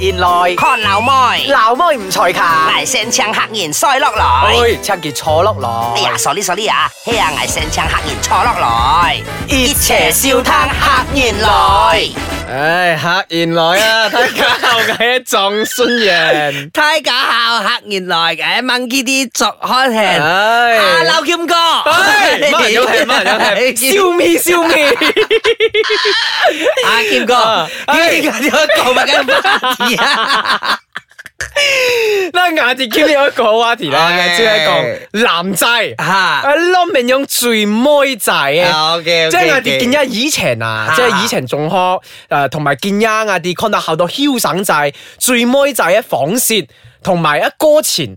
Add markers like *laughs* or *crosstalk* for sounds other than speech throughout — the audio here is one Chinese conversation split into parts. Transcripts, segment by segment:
現內，看老妹，老妹唔才勤，捱聲槍黑然衰落來，哎，槍傑坐落來，哎呀，sorry sorry 啊，嘿呀，捱聲槍黑然坐落來，熱邪笑嘆黑然來，唉，黑然來啊，睇家後嘅仲酸人，睇家後黑然來嘅掹呢啲作開聽，唉，老劍哥，唉，乜人有聽乜人有聽，笑咪笑咪，阿劍哥，呢個呢個講乜嘅？嗱，我哋倾有一個話題啦，即係講男仔，阿聶明用最妹仔，即係我哋见一以前啊，即係以前中学诶，同埋一阿啲，看到好到嚣省仔最妹仔嘅仿線，同埋一歌前。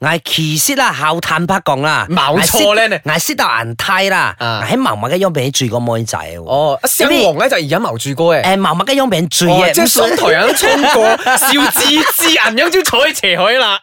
嗌奇石啦，后叹白讲啦，冇错咧。嗌石头银梯啦，喺默默嘅佣兵住个妹仔。哦，一声黄咧就而家冇住过诶。诶，默默嘅佣兵住嘅。即系双台人都冲过，少之之银一朝坐喺斜海啦。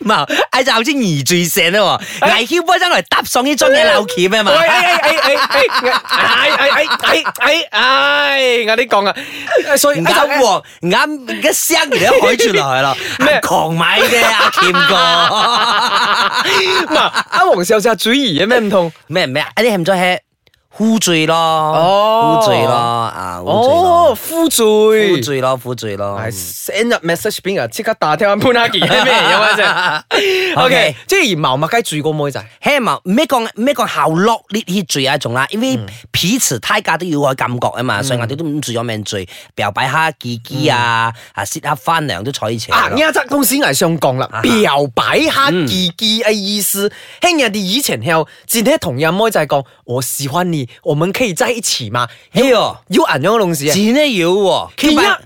唔系，嗌就似二住石啦。嗌 Hugo 将来搭上呢樽嘢漏钳啊嘛。哎哎哎哎哎，系系系系系，我啲讲啊，所以啱黄啱一声而家海住落去咯。咩？狂买嘅阿钳哥。阿黄少嘉嘴儿嘅咩唔同咩咩啊系唔在吃？负罪咯，哦，负罪咯，啊，哦，负罪，负罪咯，负罪咯，send message 俾即刻打电话嘢 o K，即系毛麦鸡罪过妹就系毛咩讲咩讲效落呢啲罪一种啦，因为彼此太架都要去感觉啊嘛，所以我哋都唔做咗咩罪，表白下自己啊，啊，适合翻娘都坐以前，啊，呢一则公司系上讲啦，表白下自己嘅意思，听人哋以前后，前天同样妹就讲，我喜欢你。我们可以在一起吗？有有俺样嘅东西，真的有。哦 Q 版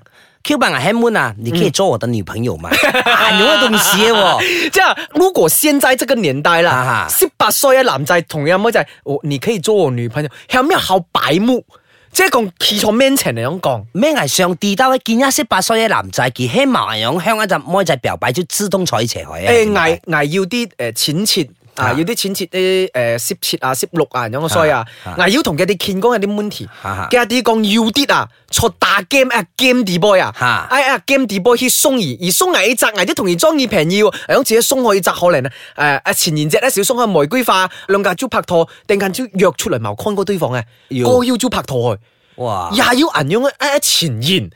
Q 版啊 human 啊，你可以做我的女朋友吗？咁样嘅东西哦，这 *laughs* 样如果现在这个年代啦，十八岁的男仔同样冇在，我你可以做我女朋友，有没有好白目？即系讲企在面前嚟讲，咩系上帝都会见一十八岁嘅男仔，佢系冇样向一只妹仔表白就自动在一起嘅。诶，嗌嗌要啲诶浅切。啊！要啲浅切啲诶，涉切啊，涉绿啊，银样衰啊！嗱，要同佢哋见工有啲 money，佢啲讲要啲啊，坐大 game 啊，gamboy e 啊，哎呀，gamboy e 切松而而松，挨要扎挨啲，同然装要平要，系咁似啲松可以扎可能啊！诶诶，前言只咧少松开玫瑰花，两架珠拍拖，定眼珠约出嚟谋 con 嗰堆房啊，我要做拍拖去，哇！又系要银样诶诶，前言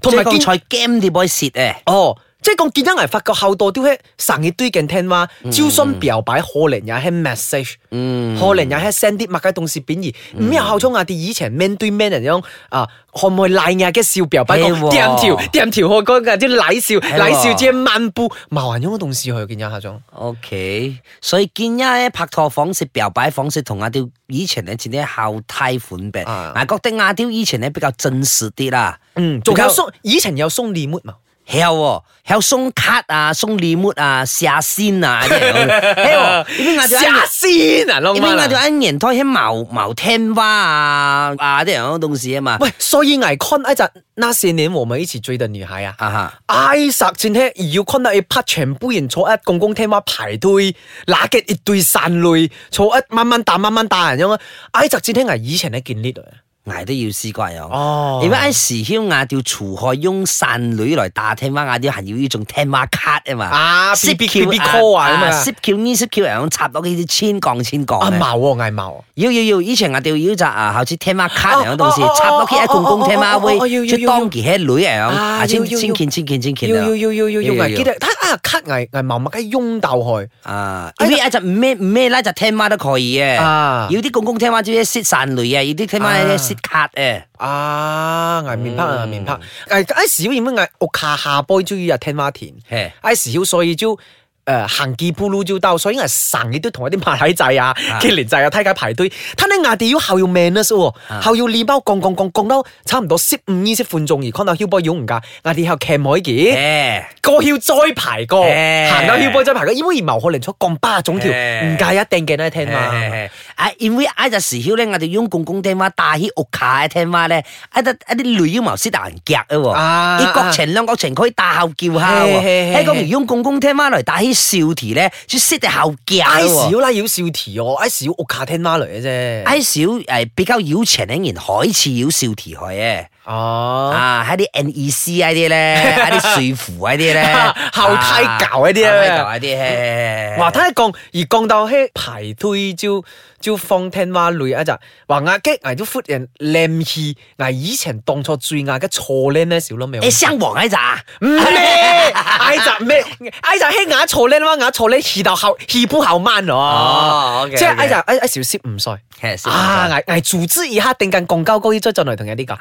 同埋见彩 gamboy e 切诶，哦。即系讲见一嚟发觉好多啲喺神气对镜听话，招新表白可能也喺 message，嗯，可能也喺 send 啲物嘅东西变异。唔系校冲阿雕以前面对面咁啊，可唔可以濑牙嘅笑表白？咁掂条掂条，我讲嘅啲濑笑濑笑即系漫步矛盾咁嘅东西，去见一下咗。OK，所以见一拍拖方式表白方式同阿雕以前咧似啲后贷款病，我觉得阿雕以前咧比较真实啲啦。嗯，仲有送以前有送礼物嘛？系喎，*laughs* 系送卡啊，送礼物啊，下线啊，系喎，下线啊，因为嗱条阿年胎喺毛毛天花啊，啊啲咁嘅东西啊嘛。喂，所以我 c o 一只那些年我们一起追的女孩啊，哈，埃什前听要 c 到一拍全部人坐一公公天花排队，拉嘅一堆散类，坐一慢打慢慢打弹样啊，埃什前天系以前嘅经历啊。挨都要过瓜哦，而家喺时兴牙要除开拥散女来打天花牙，要还要呢种天花卡啊嘛，啊，B B Q 啊，嘛，C b Q 呢 C B Q 啊，咁插到去啲千杠千杠，啊啊，挨冇，要要要，以前牙要要就啊，好似天花卡样咁东西插到去，啊，公公天花威，要当佢系女啊，啊，千千千千件千件，要要要要要，记得，啊，卡牙牙默默咁拥到去，啊，而家一只咩咩拉只天花都可以嘅，啊，有啲公公天花即系蚀散女啊，有啲天花卡诶。啊！挨面拍啊，面拍！誒一時要唔要捱我卡下波？終於又天花田，i 時所以就。呃，行几步路就到，所以阿上亦都同一啲麻仔仔啊、麒林仔啊睇佢排队，睇你牙地要好要 minutes 喎，后要面包降降降降到差唔多十五二十分钟而看到嚣波用唔噶，牙地后骑唔开嘅，个要再排过，行到嚣波再排过，因为毛可能出咁巴种条，唔介一定记得听啊，因为挨只时候咧，我哋用公共电话，大起屋卡嘅听话咧，一啲一啲雷妖毛识人脚嘅喎，佢国情两国情可以大口叫下，一个用公共电话嚟打起。笑题咧，就识得后脚。I 少啦，要笑题哦，i 少屋卡天妈嚟嘅啫。I 少诶，比较妖前一年海似要笑题去嘅。哦，啊，还啲 N E C 嗰啲咧，*laughs* 还啲水虎嗰啲咧，*laughs* 后太狗一啲咧，哇！睇下讲，而讲到去排队就就放天话雷一就话阿吉阿做忽然靓气，阿以前当初最阿嘅错靓咧少咗咩？诶，双王一就唔咩？一就咩？啊就系牙错靓话，牙错靓气到好气不好慢哦！即系一就一啊少少唔衰啊！啊组织一下，定间公交高啲再进来同人哋讲。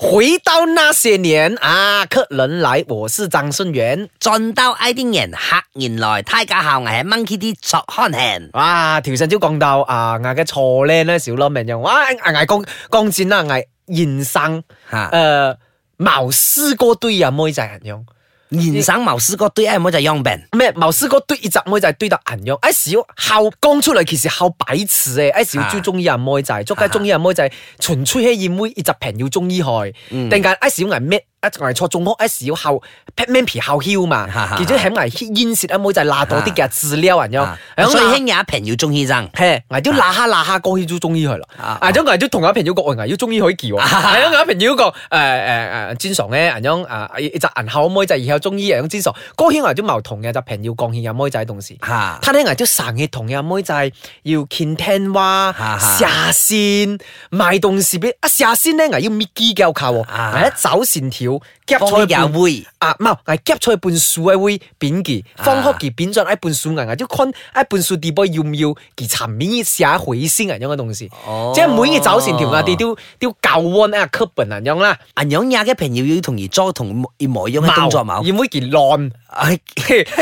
回到那些年啊，客人来，我是张顺源，专到爱丁人客人来，大家好，我系 Monkey 啲坐汉行，哇，条新就讲到啊，我嘅初恋啦，小粒名人，哇，我我工工钱啦，我人生，诶，貌似过对人妹仔咁样。年生冇试哥对爱妹仔样病，咩冇试哥对一只妹仔对到银样。一小好，讲出嚟其实好白痴嘅，一小最中意阿妹仔，捉街中意阿妹仔，纯粹系以妹一只平要中意害，定解间一小系咩？一我错坐中屋，S 要后 petman 皮后嚣嘛，其就喺埋烟舌阿妹就拉到啲嘅治疗人样，所以轻阿平要中医生，系，我都拉下拉下过去做中医去啦。啊，我都同阿平要讲，我要中医可以叫，系啊，阿平要个诶诶诶，肩上咧人样啊，就银口妹就然后中医人样肩上，过去我都矛盾嘅，就平要降血阿妹仔同时。吓，摊起我都神嘅同嘅阿妹仔要倾听话，下线卖东西俾啊下线咧，我要搣机胶靠，我一走线条。條夾菜又會啊，唔係係夾菜半數係會扁嘅，方學嘅扁咗一半數銀啊，即看一半數地波要唔要嘅層面寫回先咁樣嘅東西，即係每個走線條啊，啲都都教温啊課本咁樣啦，咁樣也嘅朋友要同而做同一模一樣嘅動作冇，要每件亂，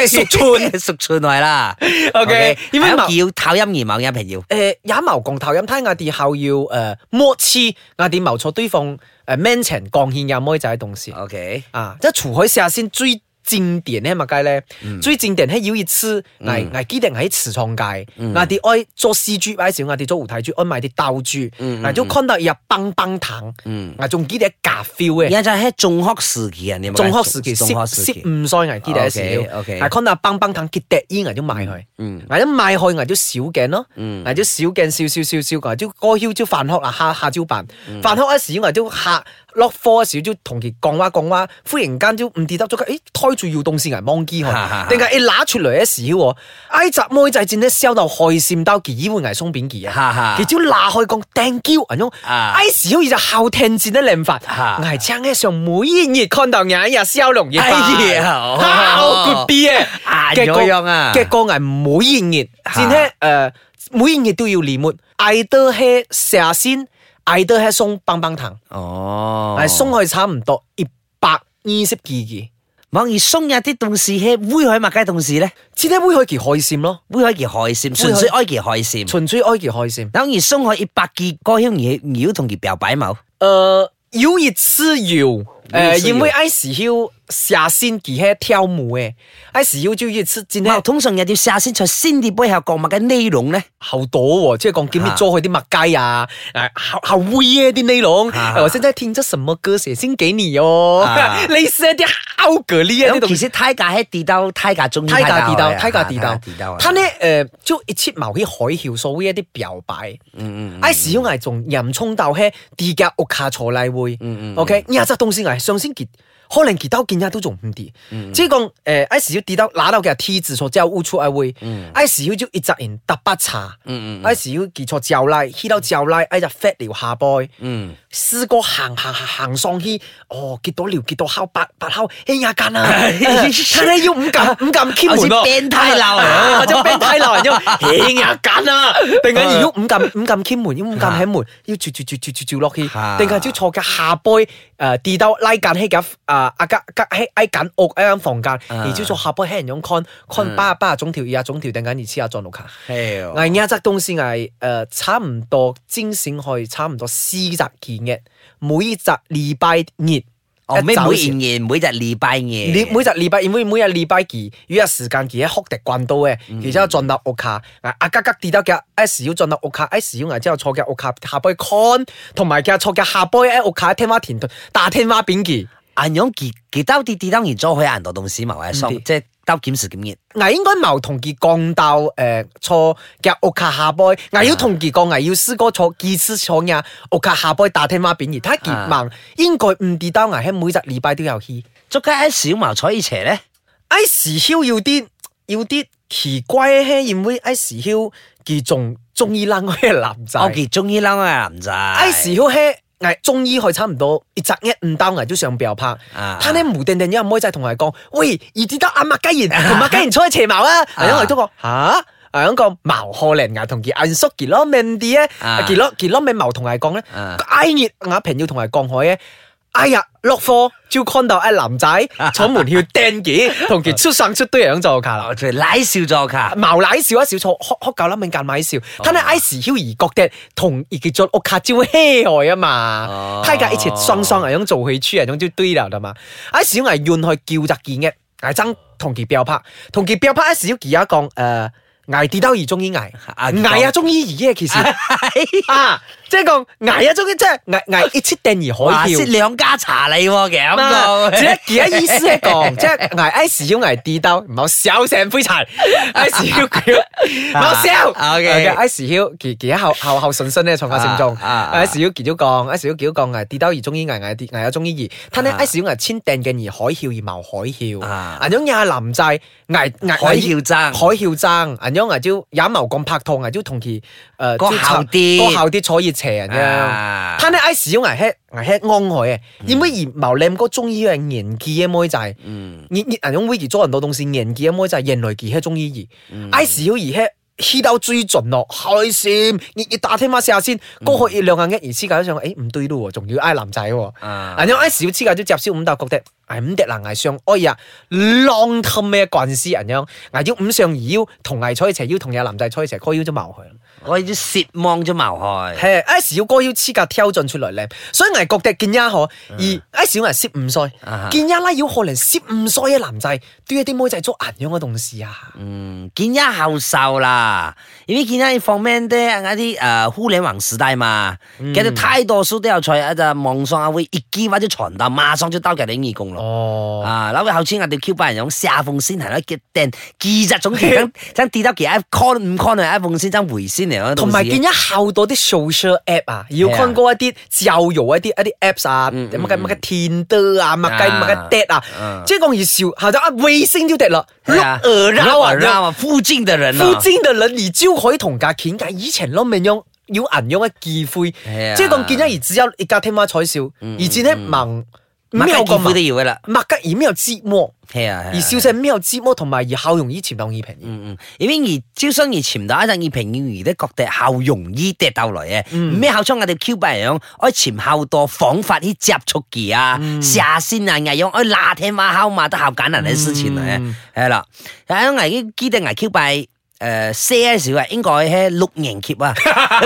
熟串熟串係啦，OK，因為要唞音而某嘅朋友，誒也冇講唞音，睇我哋後要誒摸黐，我哋冇錯對方。诶 m e n t i o n 鋼線入去就係 OK，啊，即系除開下先追。经典咧嘛街咧，最经典系有一次，危危机定喺慈创街，我哋爱做四 G，或者我哋做舞台剧，爱买啲道具，嗱就看到有棒棒糖，嗯，嗱仲记得架 feel 嘅，而家就喺中学时期啊，中学时期，中学时期失误所以危机嘅看到棒棒糖跌跌烟就卖去，嗯，嗱就卖去，挨就少镜咯，嗱就少镜，少少少少嘅，就过腰就饭学啊，下下周办，饭学一时我就吓。落課候就同佢講話講話，忽然間就唔記得咗，誒胎住要東西嘅忘記，定係佢拿出嚟嘅時候，埃及妹仔先咧笑到開線刀幾挨松扁佢啊，佢朝拿開講釘焦啊咁，埃及小就後聽战得靓法，挨枪咧上每一日看到人一日笑容越爆，好 good 嘅，嘅個啊，嘅个挨每一日先咧诶，每一日都要嚟抹，挨到係射線。嗌得啲送棒棒糖，系松佢差唔多一百二十件嘅，反而松一啲同事喺威海买嘅同事咧，只得威海几开心咯，威海几开心，纯粹爱几开心，纯粹爱几开心。等于送去一百件，该要而而要同佢表白冇？诶，有一次有，诶，因为爱时要。下信几喺跳舞嘅，哎使用就一次。咁通常有啲写信在先啲背后讲物嘅内容呢？好多喎，即系讲叫咩？做下啲物街啊，诶，好好威嘅啲内容。我现在听这什么歌？写信给你哦，似一啲好格力啊！*laughs* 其实太假喺地道，太假中意，太假地道，太假地道。他呢？诶，就一切矛起海啸，所谓一啲表白。嗯嗯，哎使用系从人冲到去地窖屋卡坐例会。嗯嗯，OK，呢只东西系上星期。可能跌到见也都仲唔掂，即系讲，诶，i 时要跌到拿到嘅 T 字坐之后乌出 I 威，i 时要就一扎人搭八叉，一时要跌错之后嚟，起到之后就 fat 了下杯，四歌行行行行上去，哦，跌到尿跌到敲八八敲，一呀间啊，你 *laughs* 要五间 *laughs* 五间开 e 我似变态流，我真系变态佬，一日间啊，定系要五间五间开门，要五间喺门，要逐逐逐逐逐落去，定系要坐嘅下杯，诶，跌到拉间起嘅。啊！阿吉吉喺喺緊屋喺房間，而朝早下波有人用 con con 八啊八条種條廿種條定緊，而黐下裝到卡。我啱執东西，系诶，差唔多精选去差唔多四集件嘅，每集禮拜熱哦咩？每年熱，每日禮拜熱，每集禮拜，因每日禮拜如有時間佢喺哭迪關到嘅，而之後裝到屋卡。阿吉吉跌到腳，一時要进到屋卡，一時要挨之後坐嘅屋卡下波 con，同埋佢坐嘅下波喺屋卡天花田塗，大天花邊阿用其其兜啲啲兜完咗，佢阿度同事冇係心，即係兜檢視檢熱。我應該冇同佢讲到誒坐嘅屋卡下波，我要同佢讲，我要試哥坐幾次坐日屋卡下邊打听話便而他結忙應該唔地道。我喺每隻禮拜都有去。做加喺小毛坐以前咧，阿時休要啲要啲奇怪，因为阿时肖佢中中意撈我啲男仔，我佢中意撈嗰啲男仔。阿時休嘿。嗌中医去差唔多一扎一唔兜牙都上边又拍，他呢无定定有人开就同佢讲，喂而知道阿麦鸡然同麦嘉贤出邪矛啊，系一个中国吓，系一个矛贺靓牙同佢阿叔杰洛明啲嘅，杰洛杰洛明毛同佢讲咧，挨热阿平要同佢讲开嘅。哎呀，落课就看到一男仔坐门翘掟嘅，同佢出生出堆样咁做卡啦，佢奶笑做卡，冇奶笑一笑错，哭哭够啦，敏感买笑。他呢喺时晓而觉得同而佢做屋卡招欺害啊嘛，睇家一切双双人样做去出嚟，样就堆流嘛。时晓系怨去叫就见嘅，系争同佢表拍，同佢表时晓而家讲诶。挨跌兜而中意 *laughs* *laughs* 挨，挨啊中意二嘅其实啊，*laughs* 即系个挨啊中意即系挨挨一次定而海啸，两家查你咁即系其他意思系讲，即系挨一时要挨跌兜，唔好烧成灰柴；一时要叫，唔好 O K，要其其他后后后顺身咧，创下正宗。啊，一时要几多讲，一要叫多讲挨跌兜而中意挨挨跌挨啊中意二。他呢一时要挨千定嘅而海啸而冒海啸，嗱种亚林制挨挨海啸争海啸争。咁阿朝也冇咁拍拖，阿朝同佢诶，個後啲個後啲坐熱車啊。他呢使用阿吃阿吃安慰嘅，因为冇你咁個中医系年紀嘅妹仔，你你阿種維持做唔到东西，年纪嘅妹仔人类佢係中醫而使用而吃。气到最准咯，开心！你你打听下试下先，过去二两眼一而黐架上，诶唔对路，仲要挨男仔喎。人样挨小黐架就夹烧五大角的，挨五叠难挨上，哎呀，浪吞咩怪事人样？挨要五上而腰，同挨坐一齐，腰，同有男仔坐喺斜靠腰就冇可我要失望，咗谋害。系，S 小哥要黐架挑战出来咧，所以危国嘅见一可，而 S 小人涉五岁，见一拉要可能涉五岁嘅男仔，对一啲妹仔捉银样嘅同事啊，嗯，见一后瘦啦，因为见一放 man 啲，啲诶互联网时代嘛，其实太多数都有在一只网上啊会一句或者传到，马上就到佢哋耳共咯。哦，啊，嗱位后似我条 Q 八用下凤先系啦，决定技术总结，想睇多其他 call 唔 call 啊？凤先将回先。同埋見咗好多啲 social app 啊，有看過一啲教育一啲一啲 apps 啊，乜嘅乜嘅天啊，乜鸡乜嘅 d a 爹啊，即係講而少，後就啊微信就得了。六二六啊，附近的人，附近的人你就可以同家傾偈，以前都未用，有銀用嘅机会，即係講見咗而只有而家聽晚彩笑，而至咧忙。冇角膜都要噶啦，麦吉而咩有寂寞，系啊，而笑息咩有寂寞，同埋而好容易潜动而平。嗯嗯，而为而招生而潜到一阵而平而啲角笛好容易跌到来嘅，咩好窗我哋 Q 币样，我前后多仿法啲接触技啊，射线啊，危样我拉天挖敲嘛，都好简单啲事情嚟嘅，系啦，系危啲机顶危 Q 币。诶，C.S. 啊，应该系六人劫啊，*laughs*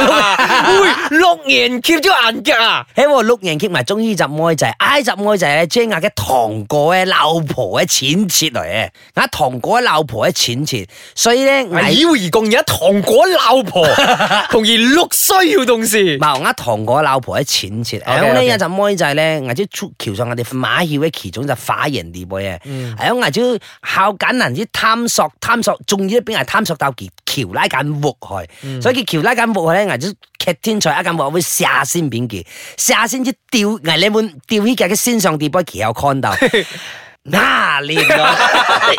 六人劫只个硬脚啊，喺我六人劫埋中医集妹就系 I 集妹就系张牙嘅糖果嘅老婆嘅浅切嚟嘅，啊糖果嘅老婆嘅浅切，所以咧，系以二共有糖果老婆，*laughs* 同而六需要同时，冇啊糖果老婆嘅浅切，我呢一集妹就系咧，我只桥上我哋马晓嘅其中就发型啲妹嘅，系我嗌只好简单之探索探索，仲要啲边系探索。刀剑桥拉紧木去，所以佢桥拉紧木去咧，挨住剧天才一紧木会下先变佢，下先至吊挨你们吊起脚嘅先上地波佢有看到，嗱你咯，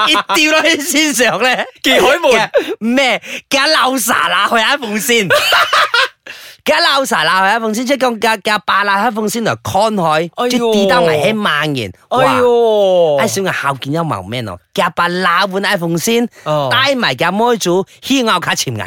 一吊到喺线上咧，技海门咩，搞捞沙啦，去一付先。而家捞晒捞佢阿凤仙出工架架白蜡阿凤仙嚟看海，即系跌刀危险蔓延。哎哟，哎小人好见有毛咩咯，架白拿碗阿凤仙，戴埋架帽组，掀我卡前额，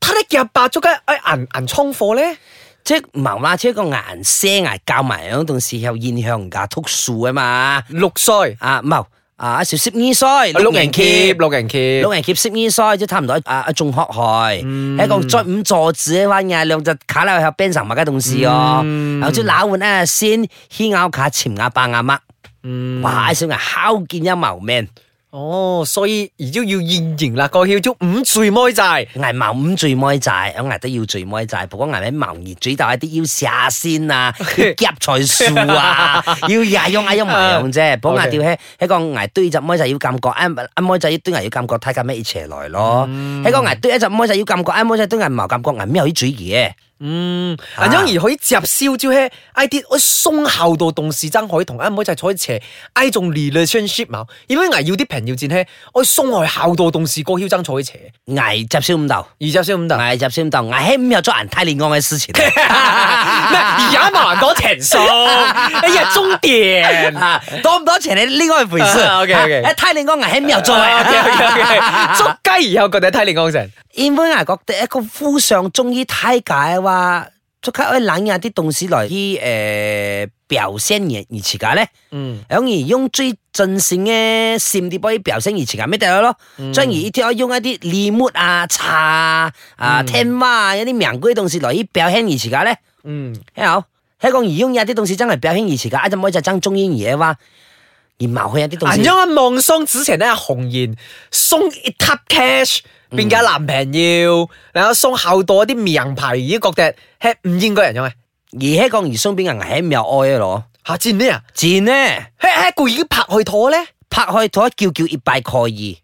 睇啲架白做嘅银银窗货咧，即系毛花车个颜色系教埋嗰同时候影响人家秃数啊嘛，六腮啊冇。อ่าสิบสิบงี้ซอยลงแองคีบลงแองคีบลงแองคีบสิบงี้ซอยจะทำได้อ่าจงหอกคอยแล้วกงจอดจอดจีว่าไงลงจะขาแล้วเขาเป็นสั่งมาแก่ตรงซีอ๋อแล้วจะลาวันอ่ะซินฮิ้งเอาขาฉิมอาปังอามักว้าไอ้สิ่งนอ่ะฮากินยาเหมาแมน哦，所以而家要现形啦，个叫做五醉妹仔，挨贸五醉妹仔，我嗌都要醉妹仔，不过挨起贸易嘴大一啲要下心啊，*laughs* 要夹菜树啊，*laughs* 要日用嗌用埋咁啫，不过叫喺喺个挨堆只妹仔要感觉，一一妹仔要堆挨要感觉睇下咩嘢邪来咯，喺个挨堆一只妹仔要感觉，一妹仔堆挨冇感觉，挨苗有注嘴嘢。嗯，阿张而可以接受招气，I 啲我松后度同事真可以同阿妹就坐喺斜，I 仲 relationship，因为我要啲朋友战气，我松落去后度同事哥嚣争坐喺斜，挨接受五斗，二接受五斗，挨接受五斗，挨起五日捉人睇你讲嘅事情，咩 *laughs* 而家冇人讲情数，哎呀充点，吓，*laughs* 多唔多钱你另外一回事，OK OK，睇你讲挨起五日捉，*laughs* 捉鸡以后觉得睇你讲成。因为我觉得一个夫上中医太假嘅话，即刻可以冷下啲东西来去诶表现而而思噶咧。嗯，反而用最真性嘅心啲可以表现而思噶咩得咯？嗯，而一啲可以用一啲礼物啊、茶啊、啊天花啊一啲名贵东西来去表现而思噶咧。嗯，听好，香港而用一啲东西真系表现而思噶，一只唔就争中医而嘅话。而貌去一啲东西，人将我望松子前一红颜，送一粒 cash 变架男朋友，然后送好多啲名牌，而觉得系唔应该，人用而喺讲而双边人危险又爱嘅咯，吓贱咩啊？贱咧，系系故意拍开拖咧，拍开拖叫叫一拜壳二。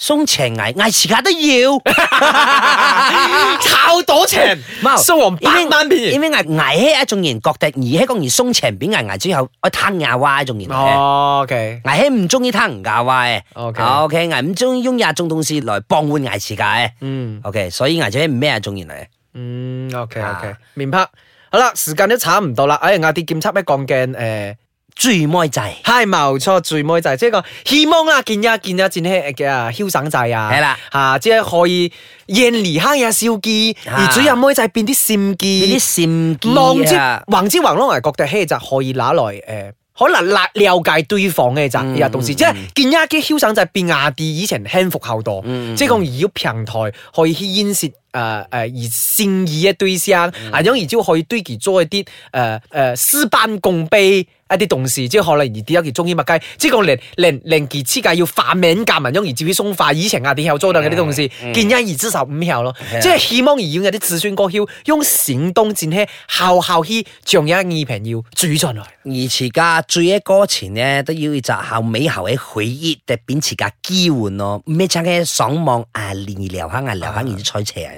松肠癌，癌企业都要炒多钱。猫，苏王八万片，因为癌癌起一种人觉得而喺讲完松肠变癌，癌之后我吞牙歪一种炎。哦，OK，癌起唔中意吞牙歪嘅。OK，OK，癌唔中意用呀种东西来帮缓癌企业嘅。嗯，OK，所以癌最咩啊？仲人嚟？嗯，OK，OK，明白。好啦，时间都差唔多啦。哎，阿啲检测咩？光镜诶。最妹仔，系冇错，最妹仔，即系讲希望啦，见一见一见啲嘅嚣省仔啊，系啦，吓，即系可以因离悭下少机，而主人妹仔变啲善机，变啲善机，望之横之横落嚟，觉得嘿就可以拿来诶，可能解了解对方嘅咋，而同时即系见一见嚣省仔变亚啲，以前轻服厚惰，即系讲如果平台可以牵涉。呃呃，而善意嘅對象，咁樣而就可以对佢做一啲呃呃，事半功倍一啲东西，即可能而啲解佢中意物雞？即講连连连佢次家要反明，革文，咁樣而至於鬆化以前啊點樣做到嗰啲東西，見一而至少五秒咯。即希望而要有啲自尊個橋，用行動箭靴好好去将一異平要追進來。而持家追一個前呢，都要集合美後嘅血液，就變持家機會咯。咩嘢？參爽望網啊，连而留翻啊，留翻而猜测啊。